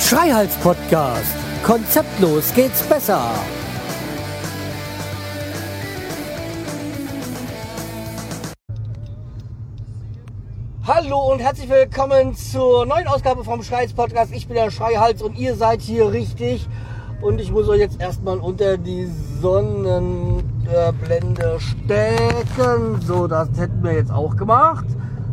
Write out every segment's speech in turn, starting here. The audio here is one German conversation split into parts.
Schreihals Podcast. Konzeptlos geht's besser. Hallo und herzlich willkommen zur neuen Ausgabe vom Schreihals Podcast. Ich bin der Schreihals und ihr seid hier richtig. Und ich muss euch jetzt erstmal unter die Sonnenblende stecken. So, das hätten wir jetzt auch gemacht.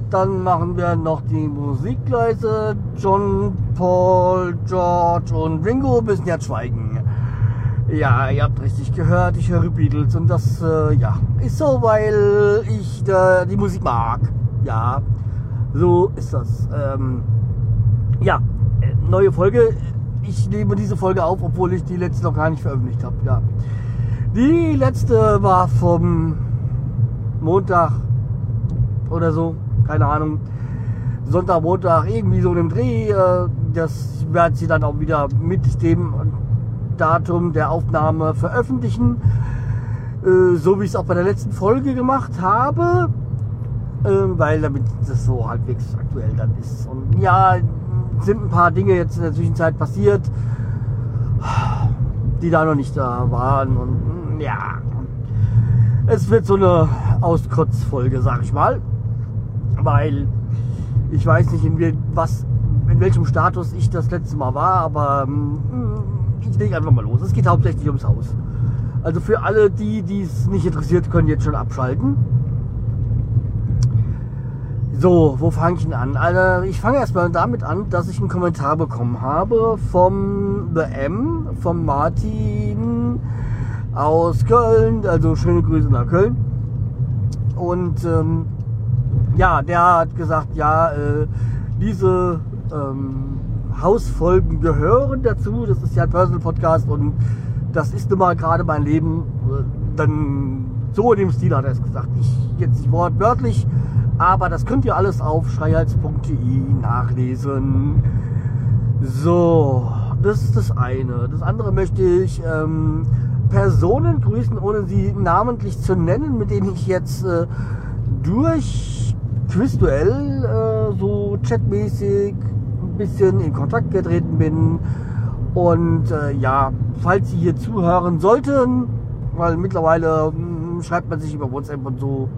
Dann machen wir noch die Musikleise. John, Paul, George und Ringo müssen jetzt schweigen. Ja, ihr habt richtig gehört, ich höre Beatles und das äh, ja, ist so, weil ich äh, die Musik mag. Ja, so ist das. Ähm, ja, neue Folge. Ich nehme diese Folge auf, obwohl ich die letzte noch gar nicht veröffentlicht habe. Ja. Die letzte war vom Montag oder so keine Ahnung, Sonntag, Montag, irgendwie so im Dreh. Äh, das werden sie dann auch wieder mit dem Datum der Aufnahme veröffentlichen. Äh, so wie ich es auch bei der letzten Folge gemacht habe. Äh, weil damit das so halbwegs aktuell dann ist. Und ja, sind ein paar Dinge jetzt in der Zwischenzeit passiert, die da noch nicht da waren. Und ja, es wird so eine Auskotzfolge, sag ich mal weil ich weiß nicht, in, was, in welchem Status ich das letzte Mal war, aber hm, ich lege einfach mal los. Es geht hauptsächlich ums Haus. Also für alle, die die es nicht interessiert, können jetzt schon abschalten. So, wo fange ich denn an? Also ich fange erstmal damit an, dass ich einen Kommentar bekommen habe vom The M, vom Martin aus Köln. Also schöne Grüße nach Köln. Und ähm, ja, der hat gesagt, ja, äh, diese ähm, Hausfolgen gehören dazu. Das ist ja ein Personal Podcast und das ist nun mal gerade mein Leben. Dann so in dem Stil hat er es gesagt. Ich jetzt nicht wortwörtlich, aber das könnt ihr alles auf schreihals.de nachlesen. So, das ist das eine. Das andere möchte ich ähm, Personen grüßen, ohne sie namentlich zu nennen, mit denen ich jetzt äh, durch Quizduell äh, so chatmäßig ein bisschen in Kontakt getreten bin. Und äh, ja, falls Sie hier zuhören sollten, weil mittlerweile mh, hm, schreibt man sich über WhatsApp und so.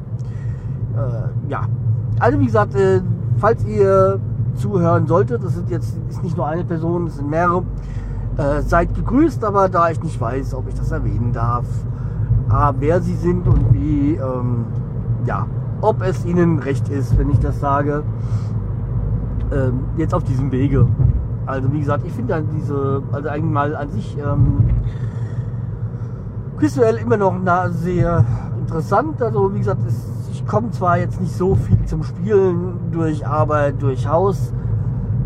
Äh, ja, also wie gesagt, äh, falls ihr zuhören solltet, das sind jetzt ist nicht nur eine Person, es sind mehrere, äh, seid gegrüßt, aber da ich nicht weiß, ob ich das erwähnen darf, A, wer sie sind und wie, ähm, ja, ob es ihnen recht ist, wenn ich das sage, ähm, jetzt auf diesem Wege. Also wie gesagt, ich finde diese, also eigentlich mal an sich ähm, visuell immer noch sehr interessant. Also wie gesagt, es, ich komme zwar jetzt nicht so viel zum Spielen durch Arbeit, durch Haus.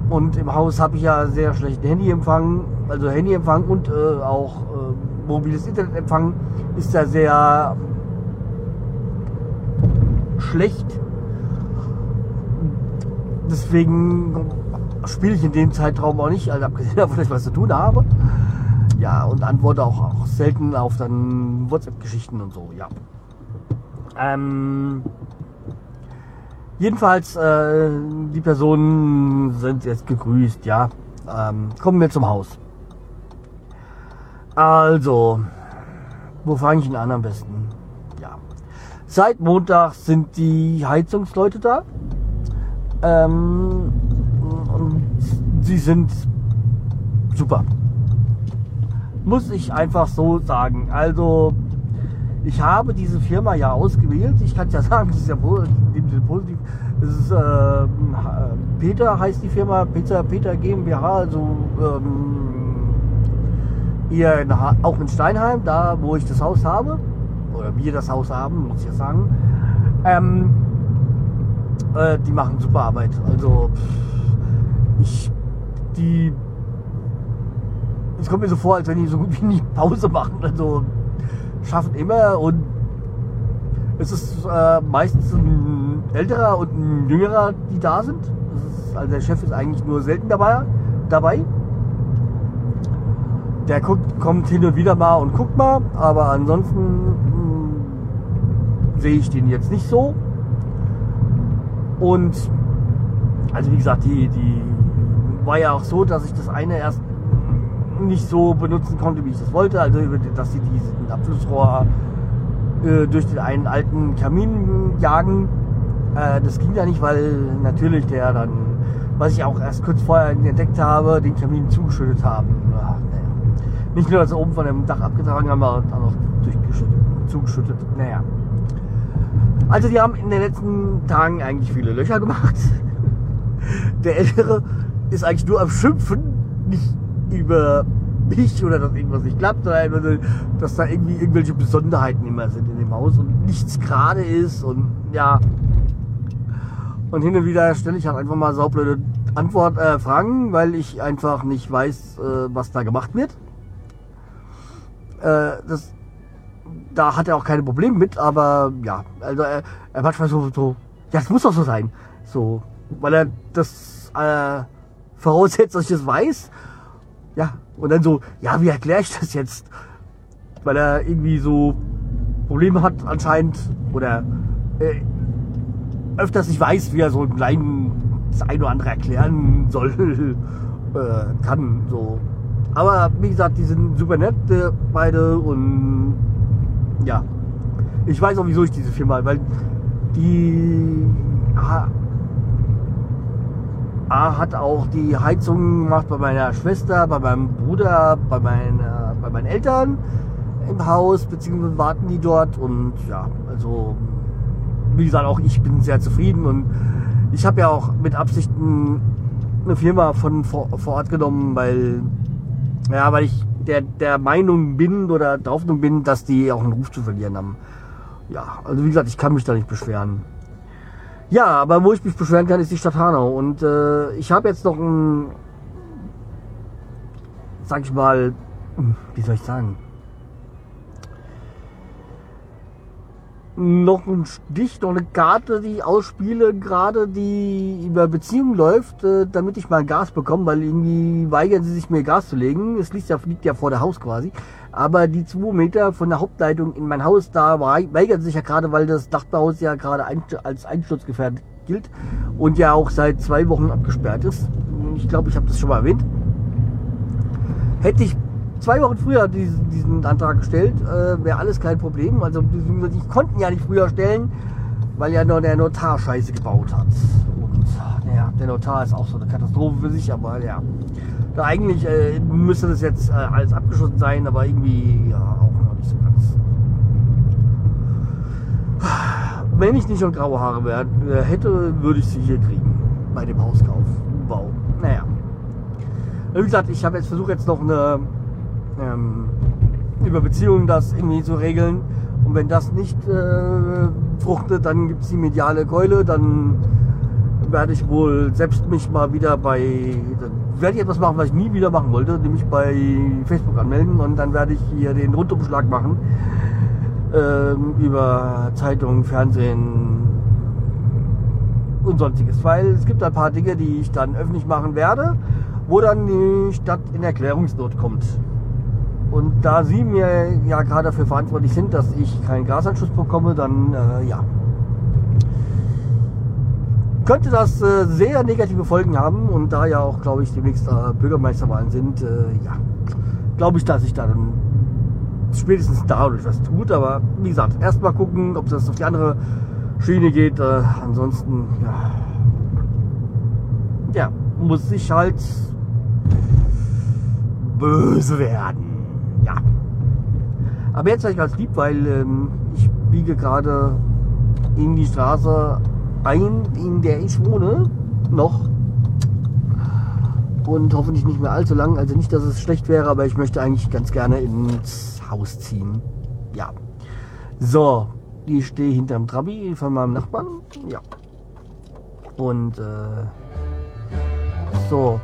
Und im Haus habe ich ja sehr schlechten Handyempfang, also Handyempfang und äh, auch äh, mobiles Internetempfang ist ja sehr schlecht. Deswegen spiele ich in dem Zeitraum auch nicht, also abgesehen davon, dass ich was zu tun habe. Ja, und antworte auch, auch selten auf dann WhatsApp-Geschichten und so, ja. Ähm, jedenfalls, äh, die Personen sind jetzt gegrüßt, ja. Ähm, kommen wir zum Haus. Also, wo fange ich denn an am besten? Seit Montag sind die Heizungsleute da. Ähm, und sie sind super. Muss ich einfach so sagen. Also, ich habe diese Firma ja ausgewählt. Ich kann es ja sagen, das ist ja positiv. Es ist, äh, Peter heißt die Firma, Peter, Peter GmbH, also ähm, hier in, auch in Steinheim, da wo ich das Haus habe oder wir das Haus haben, muss ich ja sagen. Ähm, äh, die machen super Arbeit. Also ich, die, es kommt mir so vor, als wenn die so gut wie nie Pause machen. Also schaffen immer und es ist äh, meistens ein älterer und ein jüngerer, die da sind. Ist, also der Chef ist eigentlich nur selten dabei. dabei. Der guckt, kommt hin und wieder mal und guckt mal, aber ansonsten sehe ich den jetzt nicht so. Und also wie gesagt, die, die war ja auch so, dass ich das eine erst nicht so benutzen konnte, wie ich das wollte. Also dass sie diesen Abflussrohr äh, durch den einen alten Kamin jagen. Äh, das ging ja nicht, weil natürlich der dann, was ich auch erst kurz vorher entdeckt habe, den Kamin zugeschüttet haben. Ja. Nicht nur, dass sie oben von dem Dach abgetragen haben, aber auch noch durchgeschüttet, zugeschüttet. Naja. Also die haben in den letzten Tagen eigentlich viele Löcher gemacht. Der Ältere ist eigentlich nur am Schimpfen, nicht über mich oder dass irgendwas nicht klappt, sondern dass da irgendwie irgendwelche Besonderheiten immer sind in dem Haus und nichts gerade ist und ja. Und hin und wieder stelle ich halt einfach mal saublöde Antwort, äh, Fragen, weil ich einfach nicht weiß, äh, was da gemacht wird. Äh, das, da hat er auch keine Probleme mit, aber ja, also er, er manchmal so, so, ja, es muss doch so sein. So, weil er das äh, voraussetzt, dass ich das weiß. Ja, und dann so, ja, wie erkläre ich das jetzt? Weil er irgendwie so Probleme hat anscheinend oder äh, öfters nicht weiß, wie er so einen kleinen das ein oder andere erklären soll, äh, kann. So. Aber wie gesagt, die sind super nett, äh, beide und ja. Ich weiß auch, wieso ich diese Firma, weil die A hat auch die Heizung gemacht bei meiner Schwester, bei meinem Bruder, bei, meiner, bei meinen Eltern im Haus, beziehungsweise warten die dort und ja, also wie gesagt, auch ich bin sehr zufrieden und ich habe ja auch mit Absichten eine Firma von vor, vor Ort genommen, weil ja, weil ich der, der Meinung bin oder der Hoffnung bin, dass die auch einen Ruf zu verlieren haben. Ja, also wie gesagt, ich kann mich da nicht beschweren. Ja, aber wo ich mich beschweren kann, ist die Stadt Hanau. Und äh, ich habe jetzt noch ein, sag ich mal, wie soll ich sagen, noch ein Stich, noch eine Karte, die ich ausspiele, gerade die über Beziehungen läuft, äh, damit ich mal Gas bekomme, weil irgendwie weigern sie sich mir Gas zu legen. Es liegt ja, liegt ja vor der Haus quasi. Aber die zwei Meter von der Hauptleitung in mein Haus, da weigern sie sich ja gerade, weil das Dachbauhaus ja gerade als einsturzgefährdet gilt und ja auch seit zwei Wochen abgesperrt ist. Ich glaube, ich habe das schon mal erwähnt. Hätte ich zwei Wochen früher diesen, diesen Antrag gestellt, äh, wäre alles kein Problem. Also die konnten ja nicht früher stellen, weil ja nur der Notar Scheiße gebaut hat. Und naja, der Notar ist auch so eine Katastrophe für sich, aber ja. Da eigentlich äh, müsste das jetzt äh, alles abgeschlossen sein, aber irgendwie ja auch noch nicht so ganz. Wenn ich nicht schon graue Haare wär, äh, hätte, würde ich sie hier kriegen. Bei dem Hauskauf. Wow. Naja. Wie gesagt, ich habe jetzt versucht jetzt noch eine ähm, über Beziehungen das irgendwie zu regeln. Und wenn das nicht äh, fruchtet, dann gibt es die mediale Keule, dann werde ich wohl selbst mich mal wieder bei, werde ich etwas machen, was ich nie wieder machen wollte, nämlich bei Facebook anmelden und dann werde ich hier den Rundumschlag machen ähm, über Zeitung, Fernsehen und sonstiges, weil es gibt ein paar Dinge, die ich dann öffentlich machen werde, wo dann die Stadt in Erklärungsnot kommt. Und da Sie mir ja gerade dafür verantwortlich sind, dass ich keinen Gasanschluss bekomme, dann äh, ja. Könnte das äh, sehr negative Folgen haben und da ja auch, glaube ich, demnächst äh, Bürgermeisterwahlen sind, äh, ja, glaube ich, dass ich dann spätestens dadurch was tut. Aber wie gesagt, erstmal gucken, ob das auf die andere Schiene geht. Äh, ansonsten, ja, ja, muss ich halt böse werden. Aber jetzt ich ganz lieb, weil ähm, ich biege gerade in die Straße ein, in der ich wohne. Noch. Und hoffentlich nicht mehr allzu lang. Also nicht, dass es schlecht wäre, aber ich möchte eigentlich ganz gerne ins Haus ziehen. Ja. So, ich stehe hinterm Trabi von meinem Nachbarn. Ja. Und äh, so.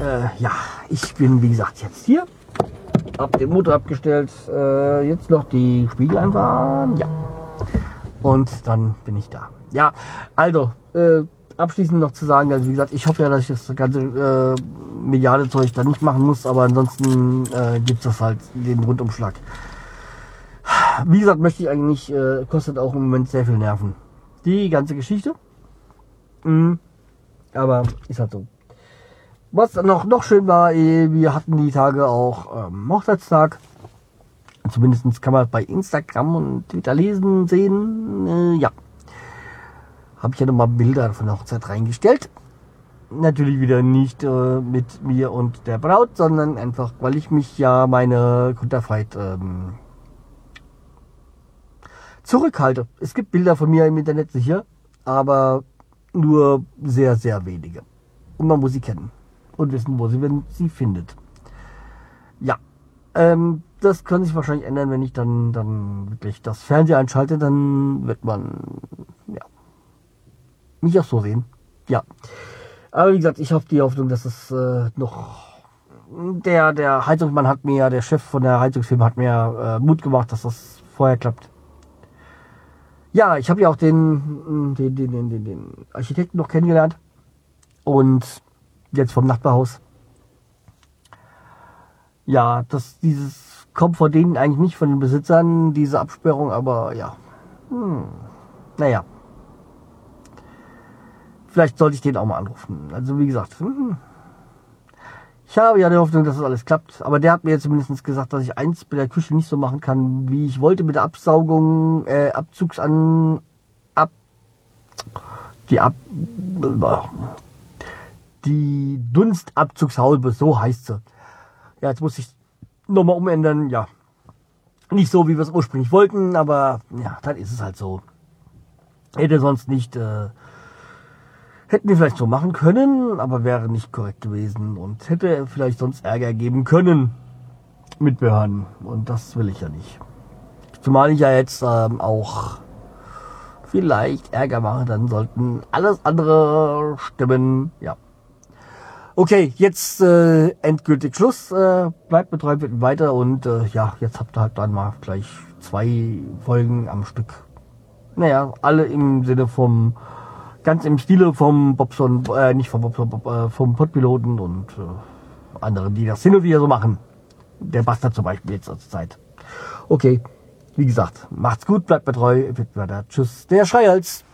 Äh, ja, ich bin wie gesagt jetzt hier. Hab den Motor abgestellt. Äh, jetzt noch die Spiegel einfahren. Ja. Und dann bin ich da. Ja, also, äh, abschließend noch zu sagen, also wie gesagt, ich hoffe ja, dass ich das ganze äh, mediale Zeug da nicht machen muss, aber ansonsten äh, gibt es das halt den Rundumschlag. wie gesagt, möchte ich eigentlich, äh, kostet auch im Moment sehr viel Nerven. Die ganze Geschichte. Mhm. Aber ist halt so. Was noch, noch schön war, eh, wir hatten die Tage auch ähm, Hochzeitstag. Zumindest kann man bei Instagram und Twitter lesen, sehen. Äh, ja. Habe ich ja nochmal Bilder von der Hochzeit reingestellt. Natürlich wieder nicht äh, mit mir und der Braut, sondern einfach, weil ich mich ja meine Konterfeit ähm, zurückhalte. Es gibt Bilder von mir im Internet sicher, aber nur sehr, sehr wenige. Und man muss sie kennen und wissen, wo sie, wenn sie findet. Ja, ähm, das kann sich wahrscheinlich ändern, wenn ich dann, dann wirklich das Fernseher einschalte, dann wird man, ja, mich auch so sehen. Ja. Aber wie gesagt, ich habe die Hoffnung, dass es äh, noch der, der Heizungsmann hat mir, der Chef von der Heizungsfirma hat mir äh, Mut gemacht, dass das vorher klappt. Ja, ich habe ja auch den, den, den, den, den, den Architekten noch kennengelernt. Und jetzt vom Nachbarhaus. Ja, das, dieses kommt von denen eigentlich nicht von den Besitzern, diese Absperrung, aber ja. Hm, naja. Vielleicht sollte ich den auch mal anrufen. Also wie gesagt, hm, ich habe ja die Hoffnung, dass das alles klappt. Aber der hat mir zumindest gesagt, dass ich eins mit der Küche nicht so machen kann, wie ich wollte mit der Absaugung, äh, Abzugsan, ab, die Ab, die Dunstabzugshaube, so heißt sie. Ja, jetzt muss ich nochmal umändern, ja. Nicht so, wie wir es ursprünglich wollten, aber ja, dann ist es halt so. Hätte sonst nicht äh, Hätten wir vielleicht so machen können, aber wäre nicht korrekt gewesen und hätte vielleicht sonst Ärger geben können mit Behörden. Und das will ich ja nicht. Zumal ich ja jetzt ähm, auch vielleicht Ärger mache, dann sollten alles andere stimmen. Ja. Okay, jetzt äh, endgültig Schluss. Äh, bleibt betreut wird weiter und äh, ja, jetzt habt ihr halt dann mal gleich zwei Folgen am Stück. Naja, alle im Sinne vom ganz im Stile vom Bobson, äh, nicht vom Bobson, Bob, äh, vom Podpiloten und äh, anderen, die das hin und wieder so machen. Der Bastard zum Beispiel jetzt zur Zeit. Okay, wie gesagt, macht's gut, bleibt mir treu, wird weiter. Tschüss, der Schreihals.